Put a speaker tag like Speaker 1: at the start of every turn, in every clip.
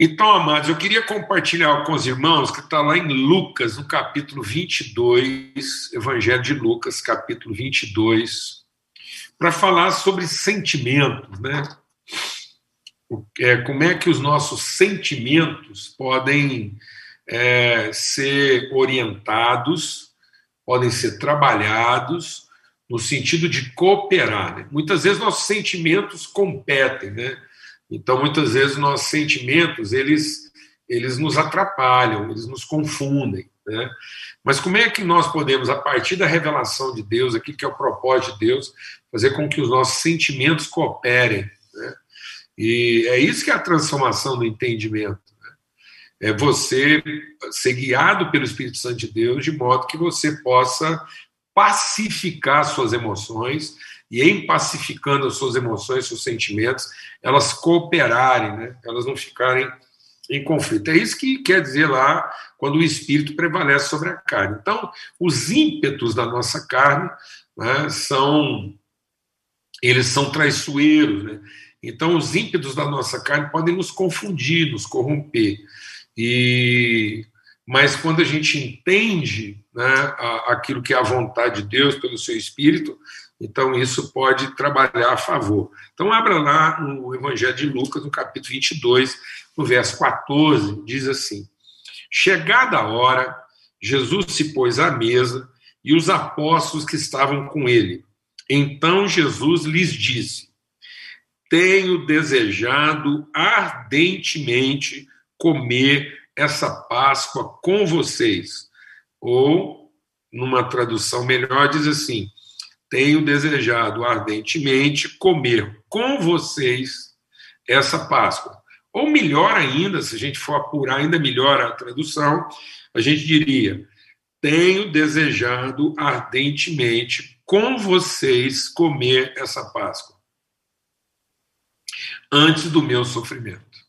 Speaker 1: Então, amados, eu queria compartilhar com os irmãos que está lá em Lucas, no capítulo 22, Evangelho de Lucas, capítulo 22, para falar sobre sentimentos, né? É, como é que os nossos sentimentos podem é, ser orientados, podem ser trabalhados no sentido de cooperar. Né? Muitas vezes nossos sentimentos competem, né? Então, muitas vezes, nossos sentimentos, eles, eles nos atrapalham, eles nos confundem. Né? Mas como é que nós podemos, a partir da revelação de Deus, aqui que é o propósito de Deus, fazer com que os nossos sentimentos cooperem? Né? E é isso que é a transformação do entendimento. Né? É você ser guiado pelo Espírito Santo de Deus, de modo que você possa pacificar suas emoções e em pacificando as suas emoções, seus sentimentos, elas cooperarem, né? elas não ficarem em conflito. É isso que quer dizer lá quando o espírito prevalece sobre a carne. Então, os ímpetos da nossa carne né, são eles são traiçoeiros, né? Então, os ímpetos da nossa carne podem nos confundir, nos corromper. E mas quando a gente entende né, aquilo que é a vontade de Deus pelo seu Espírito, então, isso pode trabalhar a favor. Então, abra lá no Evangelho de Lucas, no capítulo 22, no verso 14, diz assim: Chegada a hora, Jesus se pôs à mesa e os apóstolos que estavam com ele. Então Jesus lhes disse: Tenho desejado ardentemente comer essa Páscoa com vocês. Ou, numa tradução melhor, diz assim: tenho desejado ardentemente comer com vocês essa Páscoa. Ou melhor ainda, se a gente for apurar ainda melhor a tradução, a gente diria: tenho desejado ardentemente com vocês comer essa Páscoa antes do meu sofrimento.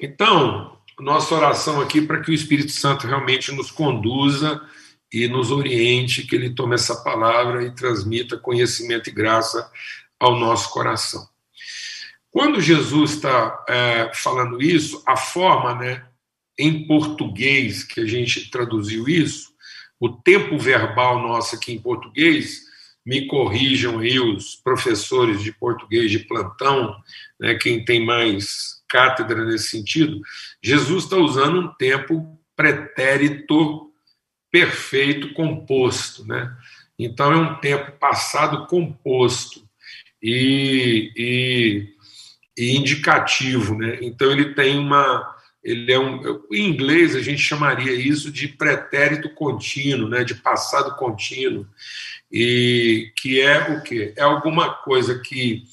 Speaker 1: Então, nossa oração aqui para que o Espírito Santo realmente nos conduza e nos oriente, que Ele tome essa palavra e transmita conhecimento e graça ao nosso coração. Quando Jesus está é, falando isso, a forma, né, em português que a gente traduziu isso, o tempo verbal nosso aqui em português, me corrijam aí os professores de português de plantão, né, quem tem mais cátedra nesse sentido, Jesus está usando um tempo pretérito perfeito composto, né? Então é um tempo passado composto e, e, e, indicativo, né? Então ele tem uma, ele é um, em inglês a gente chamaria isso de pretérito contínuo, né? De passado contínuo e que é o que é alguma coisa que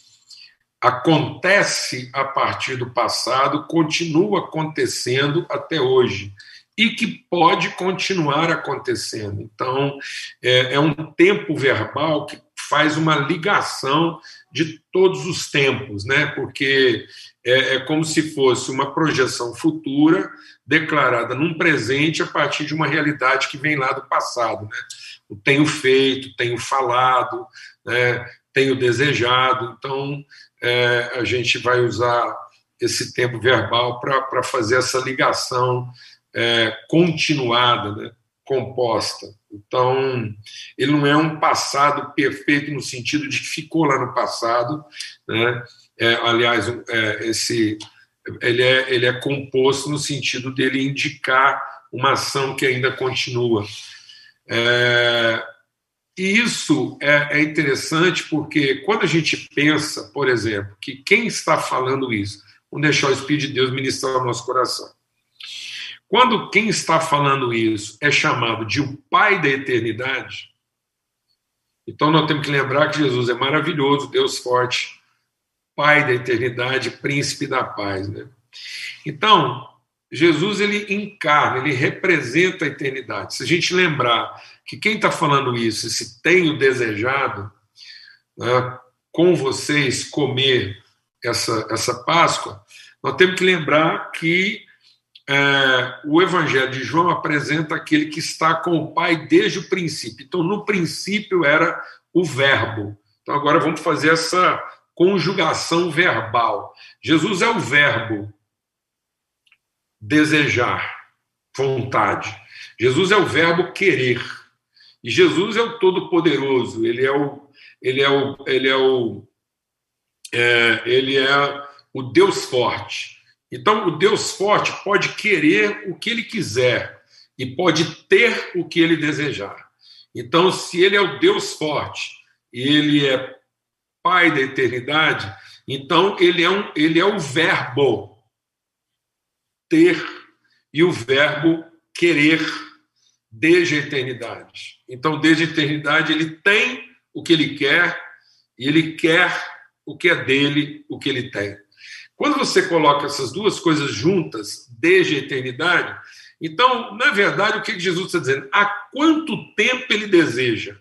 Speaker 1: acontece a partir do passado, continua acontecendo até hoje e que pode continuar acontecendo. Então, é, é, um tempo verbal que faz uma ligação de todos os tempos, né? porque é, é como se fosse uma projeção futura declarada num presente a partir de uma realidade que vem lá do passado. Né? O tenho feito, tenho falado, né? tenho desejado. Então, é, a gente vai usar esse tempo verbal para fazer essa ligação é, continuada, né, composta. Então, ele não é um passado perfeito no sentido de que ficou lá no passado, né? É, aliás, é, esse ele é, ele é composto no sentido dele indicar uma ação que ainda continua. É, e isso é, é, interessante porque quando a gente pensa, por exemplo, que quem está falando isso, vamos deixar o Espírito de Deus ministrar o nosso coração. Quando quem está falando isso é chamado de o Pai da eternidade, então nós temos que lembrar que Jesus é maravilhoso, Deus forte, Pai da eternidade, príncipe da paz, né? Então, Jesus ele encarna, ele representa a eternidade. Se a gente lembrar que quem está falando isso, se tenho desejado né, com vocês comer essa, essa Páscoa, nós temos que lembrar que é, o Evangelho de João apresenta aquele que está com o Pai desde o princípio. Então, no princípio era o Verbo. Então, agora vamos fazer essa conjugação verbal. Jesus é o Verbo. desejar, vontade. Jesus é o verbo querer. E Jesus é o Todo-Poderoso, ele é o, ele é o, ele é o, é, ele é o Deus forte. Então, o Deus forte pode querer o que ele quiser e pode ter o que ele desejar. Então, se ele é o Deus forte ele é Pai da eternidade, então ele é, um, ele é o verbo ter e o verbo querer desde a eternidade. Então, desde a eternidade, ele tem o que ele quer e ele quer o que é dele, o que ele tem. Quando você coloca essas duas coisas juntas, desde a eternidade, então, na verdade, o que Jesus está dizendo? Há quanto tempo ele deseja?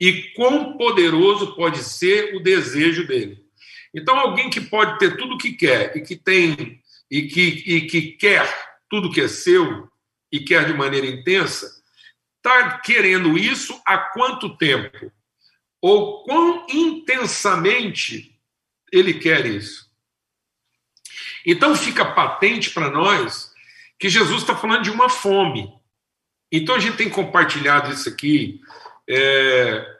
Speaker 1: E quão poderoso pode ser o desejo dele? Então, alguém que pode ter tudo o que quer e que tem e que, e que quer tudo que é seu e quer de maneira intensa, está querendo isso há quanto tempo? Ou quão intensamente ele quer isso? Então fica patente para nós que Jesus está falando de uma fome. Então a gente tem compartilhado isso aqui, é,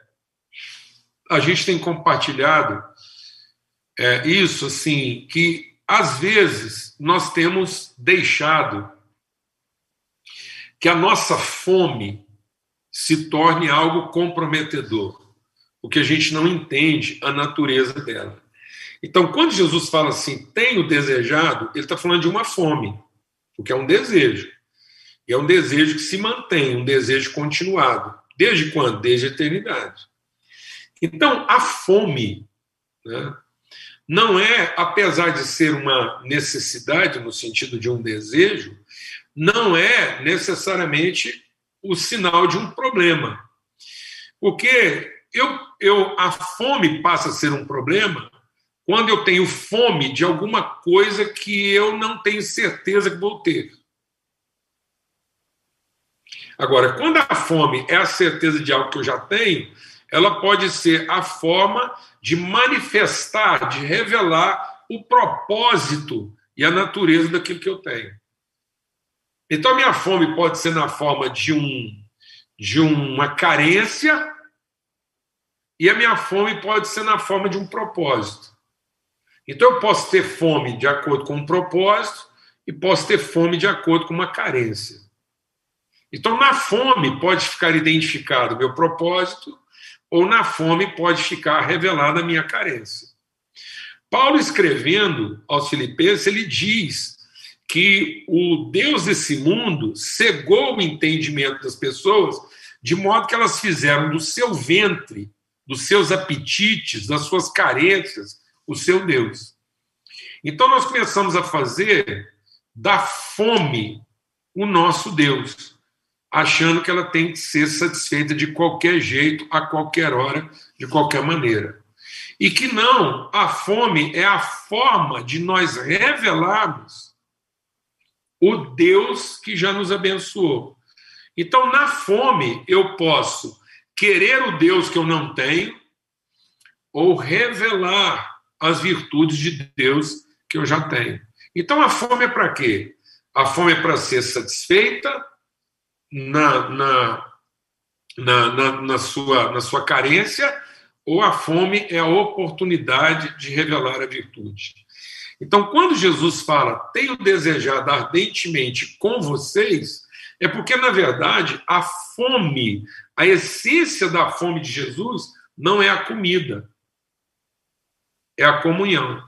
Speaker 1: a gente tem compartilhado é, isso assim, que às vezes nós temos deixado que a nossa fome se torne algo comprometedor, porque a gente não entende a natureza dela. Então, quando Jesus fala assim, tenho desejado, ele está falando de uma fome, porque é um desejo. E é um desejo que se mantém, um desejo continuado. Desde quando? Desde a eternidade. Então, a fome né, não é, apesar de ser uma necessidade no sentido de um desejo, não é necessariamente o sinal de um problema. Porque eu, eu, a fome passa a ser um problema quando eu tenho fome de alguma coisa que eu não tenho certeza que vou ter. Agora, quando a fome é a certeza de algo que eu já tenho, ela pode ser a forma de manifestar, de revelar o propósito e a natureza daquilo que eu tenho. Então, a minha fome pode ser na forma de, um, de uma carência, e a minha fome pode ser na forma de um propósito. Então, eu posso ter fome de acordo com um propósito, e posso ter fome de acordo com uma carência. Então, na fome pode ficar identificado o meu propósito, ou na fome pode ficar revelada a minha carência. Paulo, escrevendo aos Filipenses, ele diz que o Deus desse mundo cegou o entendimento das pessoas, de modo que elas fizeram do seu ventre, dos seus apetites, das suas carências, o seu Deus. Então nós começamos a fazer da fome o nosso Deus achando que ela tem que ser satisfeita de qualquer jeito, a qualquer hora, de qualquer maneira. E que não, a fome é a forma de nós revelarmos o Deus que já nos abençoou. Então, na fome, eu posso querer o Deus que eu não tenho ou revelar as virtudes de Deus que eu já tenho. Então, a fome é para quê? A fome é para ser satisfeita, na, na, na, na, na, sua, na sua carência, ou a fome é a oportunidade de revelar a virtude. Então, quando Jesus fala, tenho desejado ardentemente com vocês, é porque, na verdade, a fome, a essência da fome de Jesus não é a comida, é a comunhão.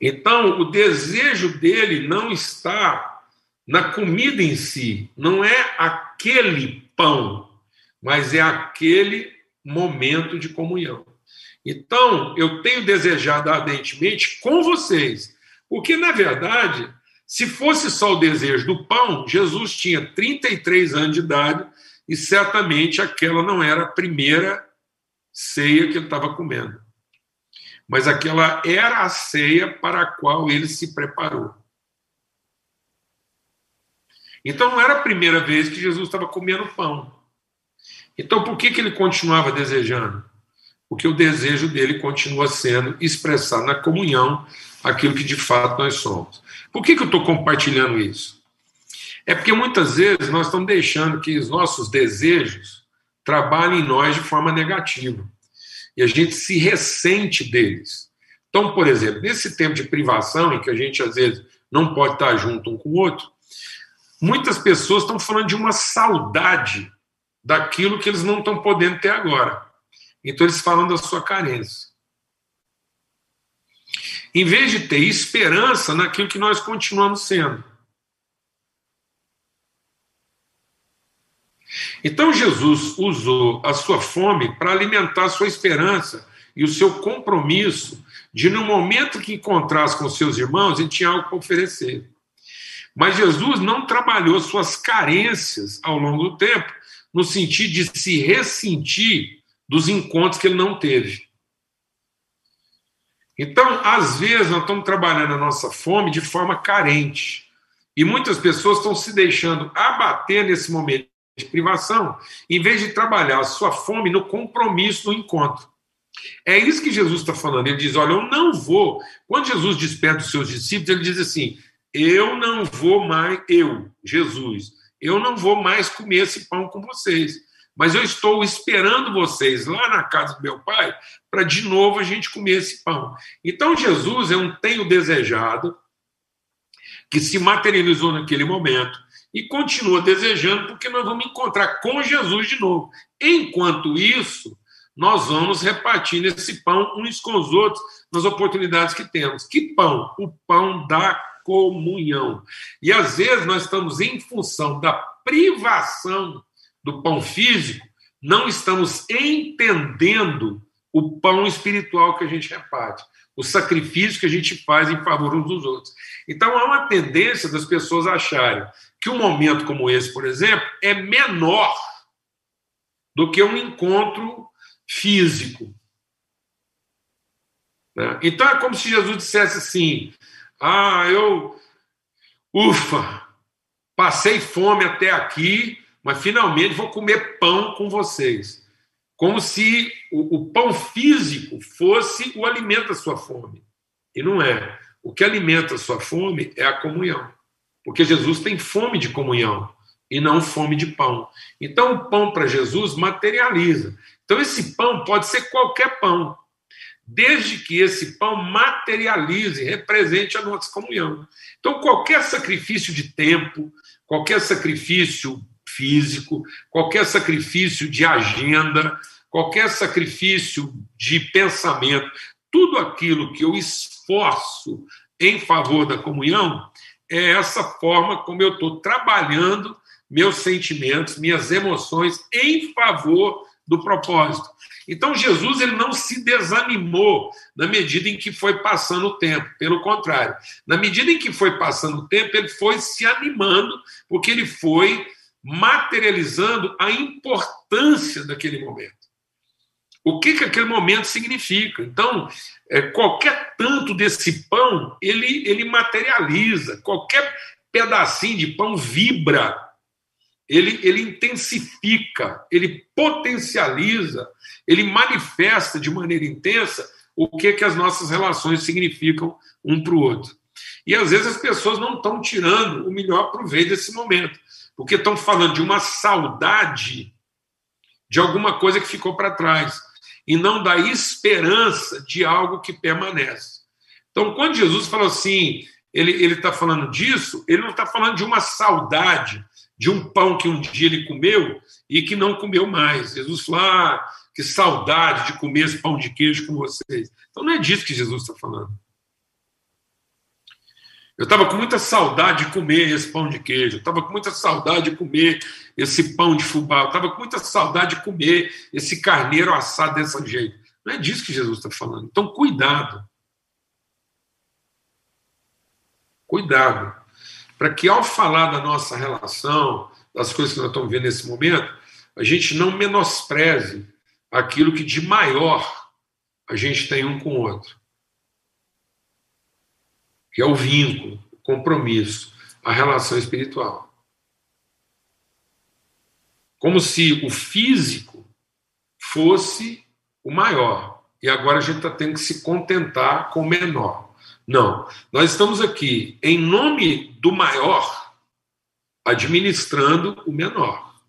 Speaker 1: Então, o desejo dele não está na comida em si, não é aquele pão, mas é aquele momento de comunhão. Então, eu tenho desejado ardentemente com vocês, porque, na verdade, se fosse só o desejo do pão, Jesus tinha 33 anos de idade e certamente aquela não era a primeira ceia que ele estava comendo. Mas aquela era a ceia para a qual ele se preparou. Então não era a primeira vez que Jesus estava comendo pão. Então por que, que ele continuava desejando? Porque o desejo dele continua sendo expressado na comunhão aquilo que de fato nós somos. Por que, que eu estou compartilhando isso? É porque muitas vezes nós estamos deixando que os nossos desejos trabalhem em nós de forma negativa. E a gente se ressente deles. Então, por exemplo, nesse tempo de privação, em que a gente às vezes não pode estar junto um com o outro, muitas pessoas estão falando de uma saudade daquilo que eles não estão podendo ter agora. Então, eles falam da sua carência. Em vez de ter esperança naquilo que nós continuamos sendo. Então Jesus usou a sua fome para alimentar a sua esperança e o seu compromisso de, no momento que encontrasse com seus irmãos, ele tinha algo para oferecer. Mas Jesus não trabalhou suas carências ao longo do tempo, no sentido de se ressentir dos encontros que ele não teve. Então, às vezes, nós estamos trabalhando a nossa fome de forma carente. E muitas pessoas estão se deixando abater nesse momento privação, em vez de trabalhar a sua fome no compromisso do encontro. É isso que Jesus está falando. Ele diz: Olha, eu não vou. Quando Jesus despede os seus discípulos, ele diz assim: Eu não vou mais, eu, Jesus, eu não vou mais comer esse pão com vocês. Mas eu estou esperando vocês lá na casa do meu pai para de novo a gente comer esse pão. Então Jesus é um tenho desejado que se materializou naquele momento e continua desejando, porque nós vamos encontrar com Jesus de novo. Enquanto isso, nós vamos repartindo esse pão uns com os outros nas oportunidades que temos. Que pão? O pão da comunhão. E às vezes nós estamos em função da privação do pão físico, não estamos entendendo o pão espiritual que a gente reparte, o sacrifício que a gente faz em favor uns dos outros. Então há uma tendência das pessoas acharem que um momento como esse, por exemplo, é menor do que um encontro físico. Né? Então é como se Jesus dissesse assim: Ah, eu, ufa, passei fome até aqui, mas finalmente vou comer pão com vocês. Como se o, o pão físico fosse o alimento da sua fome. E não é. O que alimenta a sua fome é a comunhão. Porque Jesus tem fome de comunhão e não fome de pão. Então, o pão para Jesus materializa. Então, esse pão pode ser qualquer pão, desde que esse pão materialize, represente a nossa comunhão. Então, qualquer sacrifício de tempo, qualquer sacrifício físico, qualquer sacrifício de agenda, qualquer sacrifício de pensamento, tudo aquilo que eu esforço em favor da comunhão, é essa forma como eu estou trabalhando meus sentimentos, minhas emoções em favor do propósito. Então Jesus ele não se desanimou na medida em que foi passando o tempo, pelo contrário, na medida em que foi passando o tempo, ele foi se animando, porque ele foi materializando a importância daquele momento. O que, que aquele momento significa? Então, é, qualquer tanto desse pão, ele, ele materializa, qualquer pedacinho de pão vibra, ele, ele intensifica, ele potencializa, ele manifesta de maneira intensa o que, que as nossas relações significam um para o outro. E às vezes as pessoas não estão tirando o melhor proveito desse momento, porque estão falando de uma saudade de alguma coisa que ficou para trás e não da esperança de algo que permanece. Então, quando Jesus fala assim, ele está falando disso, ele não está falando de uma saudade, de um pão que um dia ele comeu e que não comeu mais. Jesus falou, ah, que saudade de comer esse pão de queijo com vocês. Então, não é disso que Jesus está falando. Eu estava com muita saudade de comer esse pão de queijo, eu estava com muita saudade de comer esse pão de fubá, eu estava com muita saudade de comer esse carneiro assado desse jeito. Não é disso que Jesus está falando. Então, cuidado. Cuidado. Para que, ao falar da nossa relação, das coisas que nós estamos vendo nesse momento, a gente não menospreze aquilo que de maior a gente tem um com o outro que é o vínculo, o compromisso, a relação espiritual. Como se o físico fosse o maior. E agora a gente está tendo que se contentar com o menor. Não. Nós estamos aqui em nome do maior, administrando o menor.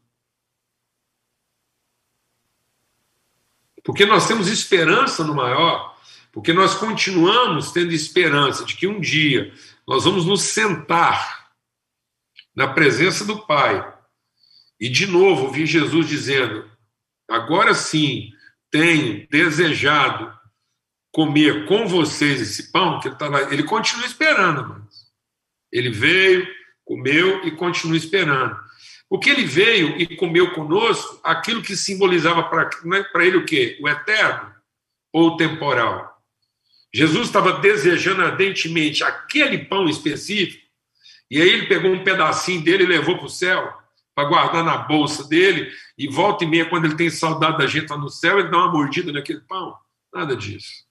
Speaker 1: Porque nós temos esperança no maior, porque nós continuamos tendo esperança de que um dia nós vamos nos sentar na presença do Pai e de novo ouvir Jesus dizendo: agora sim tenho desejado comer com vocês esse pão, que ele está lá, ele continua esperando, mas ele veio, comeu e continua esperando. Porque ele veio e comeu conosco aquilo que simbolizava para né, ele o quê? O eterno ou o temporal. Jesus estava desejando ardentemente aquele pão específico, e aí ele pegou um pedacinho dele e levou para o céu, para guardar na bolsa dele, e volta e meia, quando ele tem saudade da gente lá no céu, ele dá uma mordida naquele pão. Nada disso.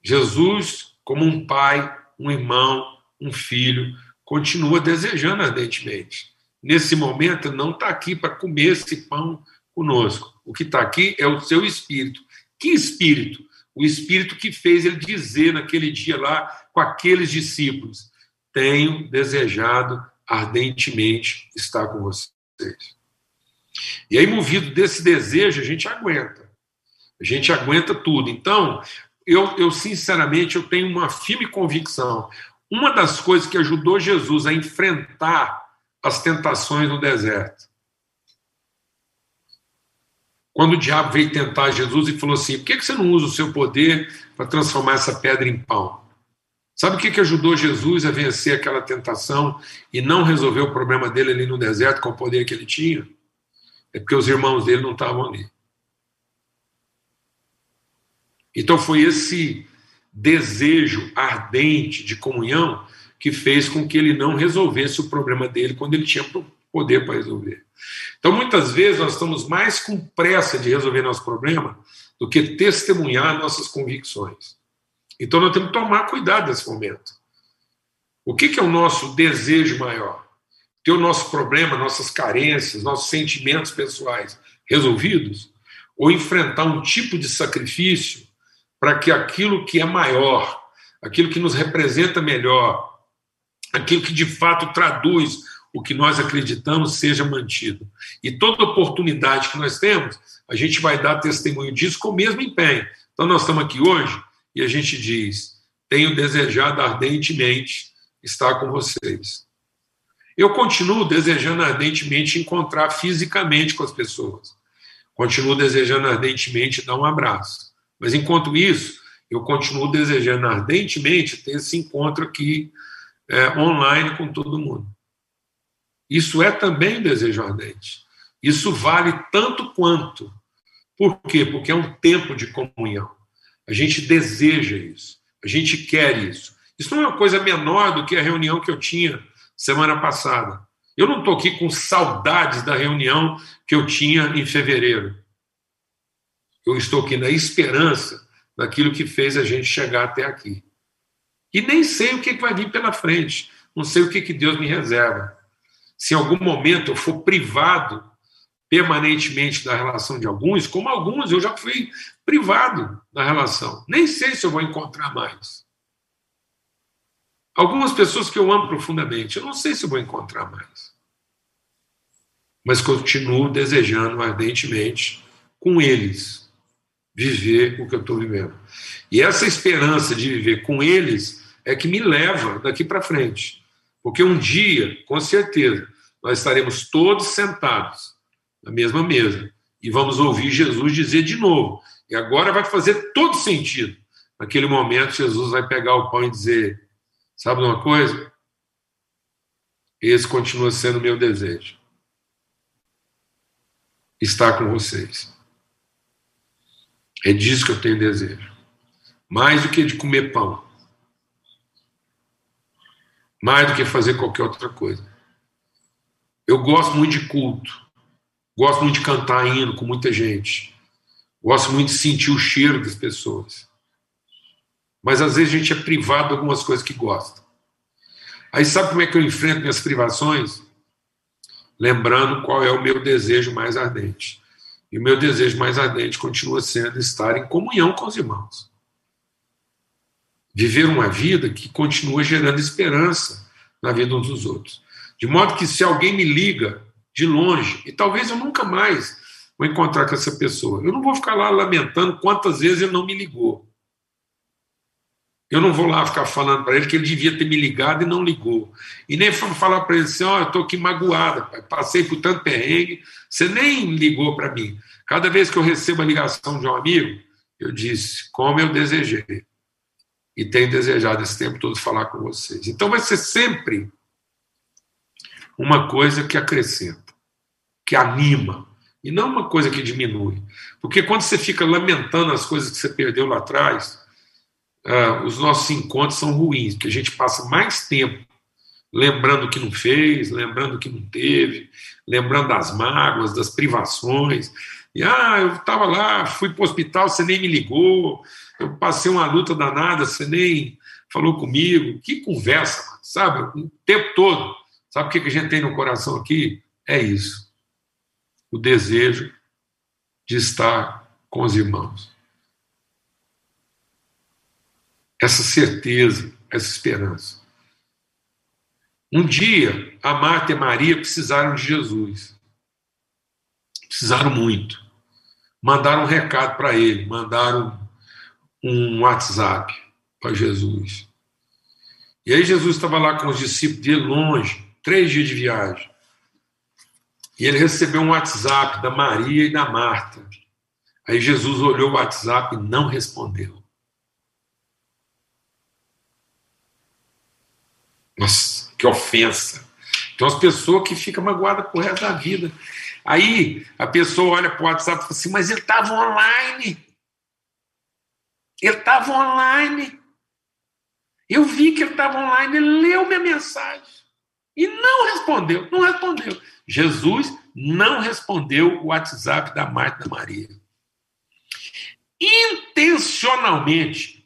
Speaker 1: Jesus, como um pai, um irmão, um filho, continua desejando ardentemente. Nesse momento, não está aqui para comer esse pão conosco. O que está aqui é o seu espírito. Que espírito? O espírito que fez ele dizer naquele dia lá com aqueles discípulos: Tenho desejado ardentemente estar com vocês. E aí, movido desse desejo, a gente aguenta. A gente aguenta tudo. Então, eu, eu sinceramente eu tenho uma firme convicção. Uma das coisas que ajudou Jesus a enfrentar as tentações no deserto. Quando o diabo veio tentar Jesus e falou assim: por que você não usa o seu poder para transformar essa pedra em pão? Sabe o que ajudou Jesus a vencer aquela tentação e não resolver o problema dele ali no deserto com o poder que ele tinha? É porque os irmãos dele não estavam ali. Então foi esse desejo ardente de comunhão que fez com que ele não resolvesse o problema dele quando ele tinha poder para resolver. Então, muitas vezes, nós estamos mais com pressa de resolver nosso problema do que testemunhar nossas convicções. Então, nós temos que tomar cuidado nesse momento. O que, é o nosso desejo maior? Ter o nosso problema, nossas carências, nossos sentimentos pessoais resolvidos? Ou enfrentar um tipo de sacrifício para que aquilo que é maior, aquilo que nos representa melhor, aquilo que de fato traduz o que nós acreditamos seja mantido. E toda oportunidade que nós temos, a gente vai dar testemunho disso com o mesmo empenho. Então, nós estamos aqui hoje e a gente diz: tenho desejado ardentemente estar com vocês. Eu continuo desejando ardentemente encontrar fisicamente com as pessoas. Continuo desejando ardentemente dar um abraço. Mas enquanto isso, eu continuo desejando ardentemente ter esse encontro aqui é, online com todo mundo. Isso é também um desejo ardente. Isso vale tanto quanto. Por quê? Porque é um tempo de comunhão. A gente deseja isso. A gente quer isso. Isso não é uma coisa menor do que a reunião que eu tinha semana passada. Eu não estou aqui com saudades da reunião que eu tinha em fevereiro. Eu estou aqui na esperança daquilo que fez a gente chegar até aqui. E nem sei o que vai vir pela frente, não sei o que Deus me reserva. Se em algum momento eu for privado permanentemente da relação de alguns, como alguns eu já fui privado da relação, nem sei se eu vou encontrar mais. Algumas pessoas que eu amo profundamente, eu não sei se eu vou encontrar mais. Mas continuo desejando ardentemente com eles viver o que eu estou vivendo. E essa esperança de viver com eles é que me leva daqui para frente. Porque um dia, com certeza, nós estaremos todos sentados na mesma mesa e vamos ouvir Jesus dizer de novo. E agora vai fazer todo sentido. Naquele momento, Jesus vai pegar o pão e dizer: Sabe uma coisa? Esse continua sendo meu desejo. Estar com vocês. É disso que eu tenho desejo. Mais do que de comer pão. Mais do que fazer qualquer outra coisa. Eu gosto muito de culto. Gosto muito de cantar hino com muita gente. Gosto muito de sentir o cheiro das pessoas. Mas às vezes a gente é privado de algumas coisas que gosta. Aí sabe como é que eu enfrento minhas privações? Lembrando qual é o meu desejo mais ardente. E o meu desejo mais ardente continua sendo estar em comunhão com os irmãos. Viver uma vida que continua gerando esperança na vida uns dos outros. De modo que se alguém me liga de longe, e talvez eu nunca mais vou encontrar com essa pessoa, eu não vou ficar lá lamentando quantas vezes ele não me ligou. Eu não vou lá ficar falando para ele que ele devia ter me ligado e não ligou. E nem falar para ele assim: oh, eu estou aqui magoada, passei por tanto perrengue, você nem ligou para mim. Cada vez que eu recebo a ligação de um amigo, eu disse: como eu desejei. E tenho desejado esse tempo todo falar com vocês. Então vai ser sempre uma coisa que acrescenta, que anima, e não uma coisa que diminui. Porque quando você fica lamentando as coisas que você perdeu lá atrás uh, os nossos encontros são ruins, porque a gente passa mais tempo lembrando o que não fez, lembrando o que não teve, lembrando das mágoas, das privações. E ah, eu estava lá, fui para o hospital, você nem me ligou, eu passei uma luta danada, você nem falou comigo. Que conversa, sabe? O tempo todo. Sabe o que a gente tem no coração aqui? É isso. O desejo de estar com os irmãos essa certeza, essa esperança. Um dia, a Marta e a Maria precisaram de Jesus. Precisaram muito. Mandaram um recado para ele, mandaram um WhatsApp para Jesus. E aí Jesus estava lá com os discípulos de longe, três dias de viagem. E ele recebeu um WhatsApp da Maria e da Marta. Aí Jesus olhou o WhatsApp e não respondeu. Nossa, que ofensa. Então, as pessoas que ficam magoadas por resto da vida. Aí a pessoa olha para o WhatsApp e fala assim: Mas ele estava online. Ele estava online. Eu vi que ele estava online, ele leu minha mensagem. E não respondeu, não respondeu. Jesus não respondeu o WhatsApp da Marta Maria. Intencionalmente,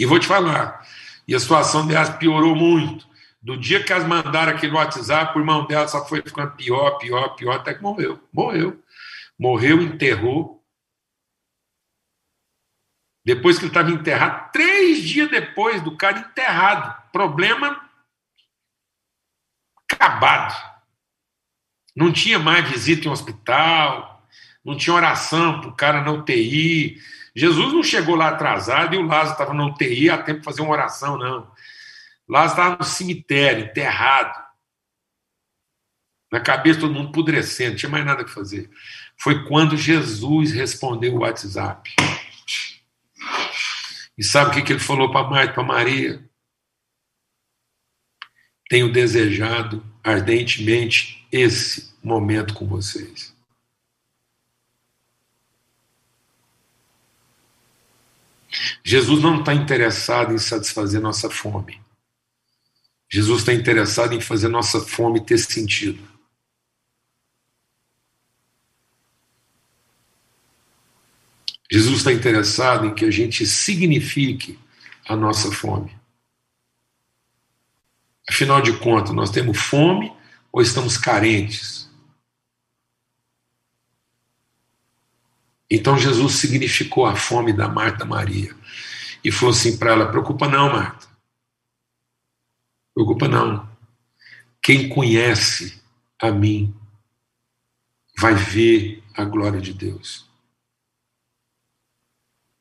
Speaker 1: E vou te falar, e a situação delas piorou muito. Do dia que elas mandaram aquele WhatsApp, o irmão dela só foi ficando pior, pior, pior, até que morreu. Morreu. Morreu, enterrou. Depois que ele estava enterrado, três dias depois do cara enterrado. Problema acabado. Não tinha mais visita em hospital, não tinha oração para o cara na UTI, Jesus não chegou lá atrasado e o Lázaro estava na UTI a tempo de fazer uma oração, não. Lázaro estava no cemitério, enterrado. Na cabeça todo mundo pudrecendo, não tinha mais nada que fazer. Foi quando Jesus respondeu o WhatsApp. E sabe o que, ele falou para Marta para Maria? Tenho desejado ardentemente esse momento com vocês. Jesus não está interessado em satisfazer nossa fome. Jesus está interessado em fazer nossa fome ter sentido. Jesus está interessado em que a gente signifique a nossa fome. Afinal de contas, nós temos fome ou estamos carentes? Então Jesus significou a fome da Marta Maria e falou assim para ela: preocupa não, Marta. Preocupa não. Quem conhece a mim vai ver a glória de Deus.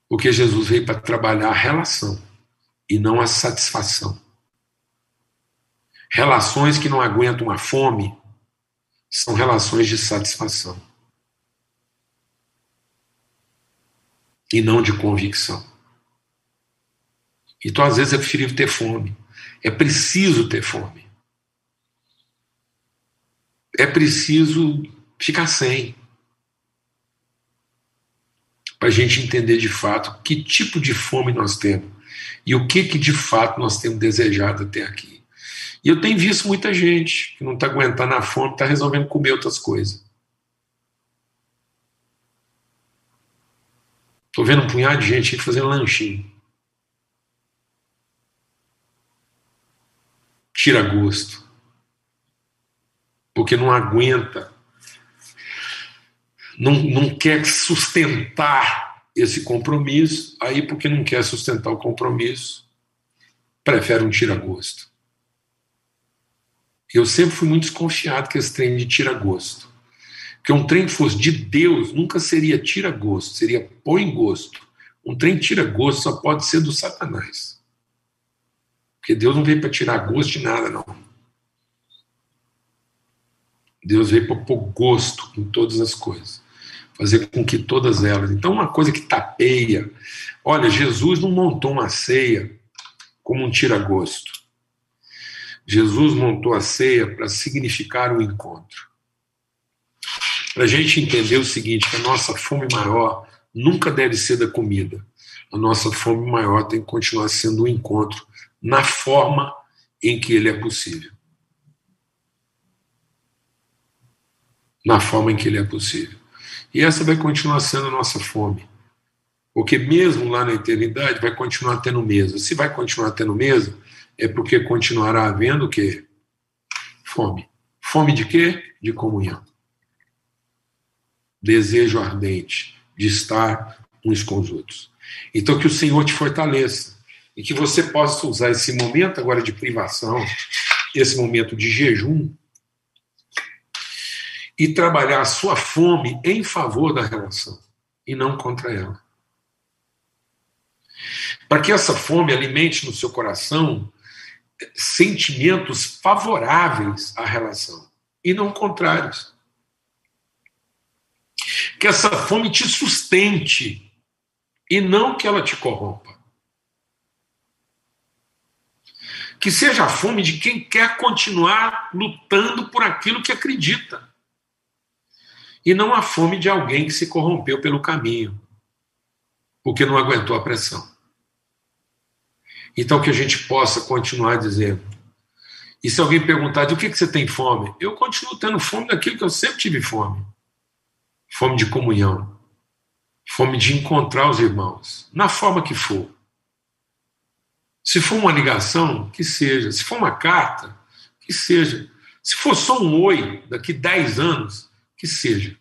Speaker 1: Porque Jesus veio para trabalhar a relação e não a satisfação. Relações que não aguentam a fome são relações de satisfação. e não de convicção. Então, às vezes, é preferível ter fome. É preciso ter fome. É preciso ficar sem. Para a gente entender de fato que tipo de fome nós temos e o que, que de fato nós temos desejado até aqui. E eu tenho visto muita gente que não está aguentando a fome, está resolvendo comer outras coisas. Estou vendo um punhado de gente fazendo lanchinho. Tira gosto. Porque não aguenta. Não, não quer sustentar esse compromisso, aí porque não quer sustentar o compromisso, prefere um tira-gosto. Eu sempre fui muito desconfiado que esse trem de tira-gosto. Porque um trem que fosse de Deus nunca seria tira-gosto, seria põe gosto. Um trem tira-gosto só pode ser do Satanás. Porque Deus não veio para tirar gosto de nada, não. Deus veio para pôr gosto em todas as coisas fazer com que todas elas. Então, uma coisa que tapeia. Olha, Jesus não montou uma ceia como um tira-gosto. Jesus montou a ceia para significar o encontro. Para a gente entender o seguinte: que a nossa fome maior nunca deve ser da comida. A nossa fome maior tem que continuar sendo o encontro na forma em que ele é possível. Na forma em que ele é possível. E essa vai continuar sendo a nossa fome. Porque mesmo lá na eternidade vai continuar tendo mesmo. Se vai continuar tendo mesmo, é porque continuará havendo o quê? Fome. Fome de quê? De comunhão. Desejo ardente de estar uns com os outros. Então que o Senhor te fortaleça e que você possa usar esse momento agora de privação, esse momento de jejum, e trabalhar a sua fome em favor da relação e não contra ela. Para que essa fome alimente no seu coração sentimentos favoráveis à relação e não contrários. Que essa fome te sustente e não que ela te corrompa. Que seja a fome de quem quer continuar lutando por aquilo que acredita e não a fome de alguém que se corrompeu pelo caminho, porque não aguentou a pressão. Então, que a gente possa continuar dizendo. E se alguém perguntar de o que, que você tem fome? Eu continuo tendo fome daquilo que eu sempre tive fome: fome de comunhão, fome de encontrar os irmãos, na forma que for. Se for uma ligação, que seja. Se for uma carta, que seja. Se for só um oi daqui 10 anos, que seja.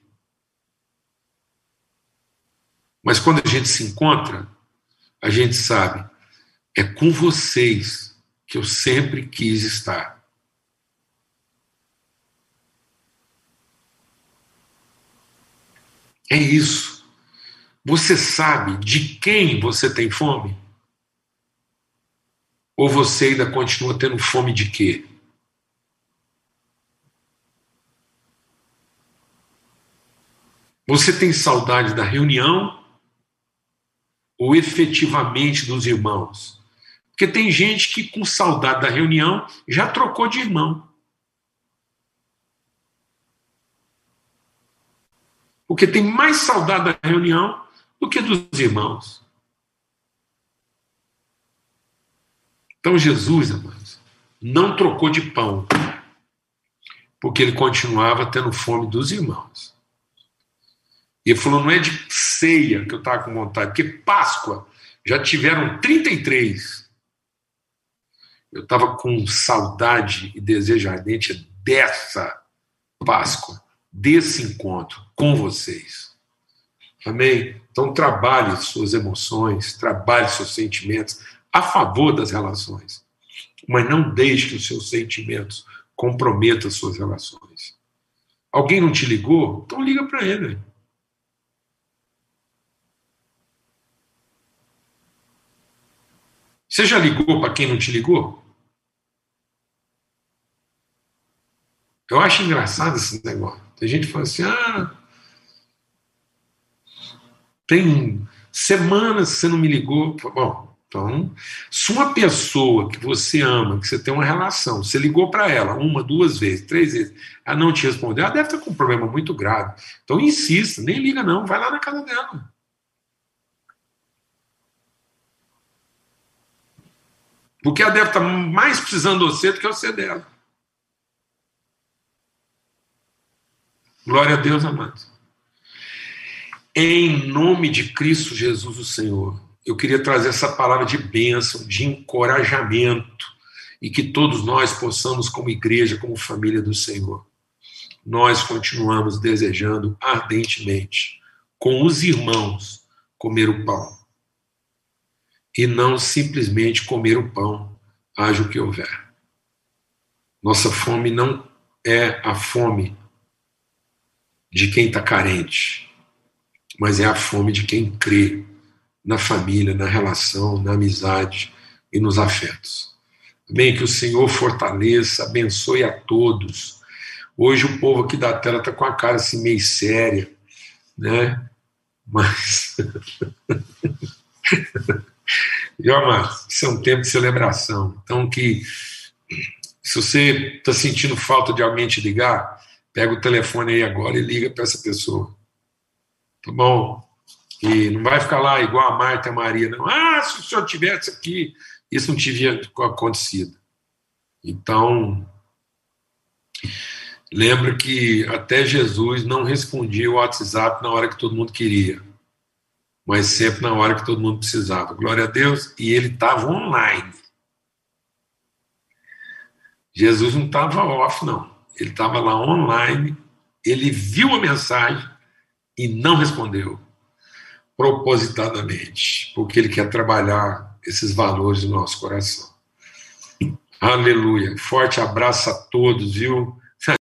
Speaker 1: Mas quando a gente se encontra, a gente sabe, é com vocês que eu sempre quis estar. É isso. Você sabe de quem você tem fome? Ou você ainda continua tendo fome de quê? Você tem saudade da reunião ou efetivamente dos irmãos? Porque tem gente que, com saudade da reunião, já trocou de irmão. Porque tem mais saudade da reunião do que dos irmãos. Então, Jesus, amados, não trocou de pão, porque ele continuava tendo fome dos irmãos. E ele falou: não é de ceia que eu estava com vontade, porque Páscoa já tiveram 33. Eu estava com saudade e desejo ardente dessa Páscoa, desse encontro com vocês. Amém? Então, trabalhe suas emoções, trabalhe seus sentimentos a favor das relações. Mas não deixe que os seus sentimentos comprometam as suas relações. Alguém não te ligou? Então liga para ele. Você já ligou para quem não te ligou? Eu acho engraçado esse negócio. Tem gente que fala assim: ah, tem semanas que você não me ligou. Bom, então, se uma pessoa que você ama, que você tem uma relação, você ligou para ela uma, duas vezes, três vezes, ela não te respondeu, ela deve estar com um problema muito grave. Então, insista, nem liga não, vai lá na casa dela. Porque ela deve estar mais precisando de você do que você dela. Glória a Deus, amados. Em nome de Cristo Jesus, o Senhor, eu queria trazer essa palavra de bênção, de encorajamento, e que todos nós possamos, como igreja, como família do Senhor, nós continuamos desejando ardentemente, com os irmãos, comer o pão. E não simplesmente comer o pão, haja o que houver. Nossa fome não é a fome de quem está carente, mas é a fome de quem crê na família, na relação, na amizade e nos afetos. Amém? Que o Senhor fortaleça, abençoe a todos. Hoje o povo aqui da tela está com a cara assim meio séria, né? Mas. ó, isso é um tempo de celebração. Então, que se você está sentindo falta de alguém te ligar, pega o telefone aí agora e liga para essa pessoa. Tá bom? E não vai ficar lá igual a Marta e a Maria, não. Ah, se o senhor tivesse aqui, isso não tinha acontecido. Então, lembra que até Jesus não respondia o WhatsApp na hora que todo mundo queria, mas sempre na hora que todo mundo precisava. Glória a Deus. E ele estava online. Jesus não estava off, não. Ele estava lá online, ele viu a mensagem e não respondeu propositadamente, porque ele quer trabalhar esses valores no nosso coração. Aleluia. Forte abraço a todos, viu?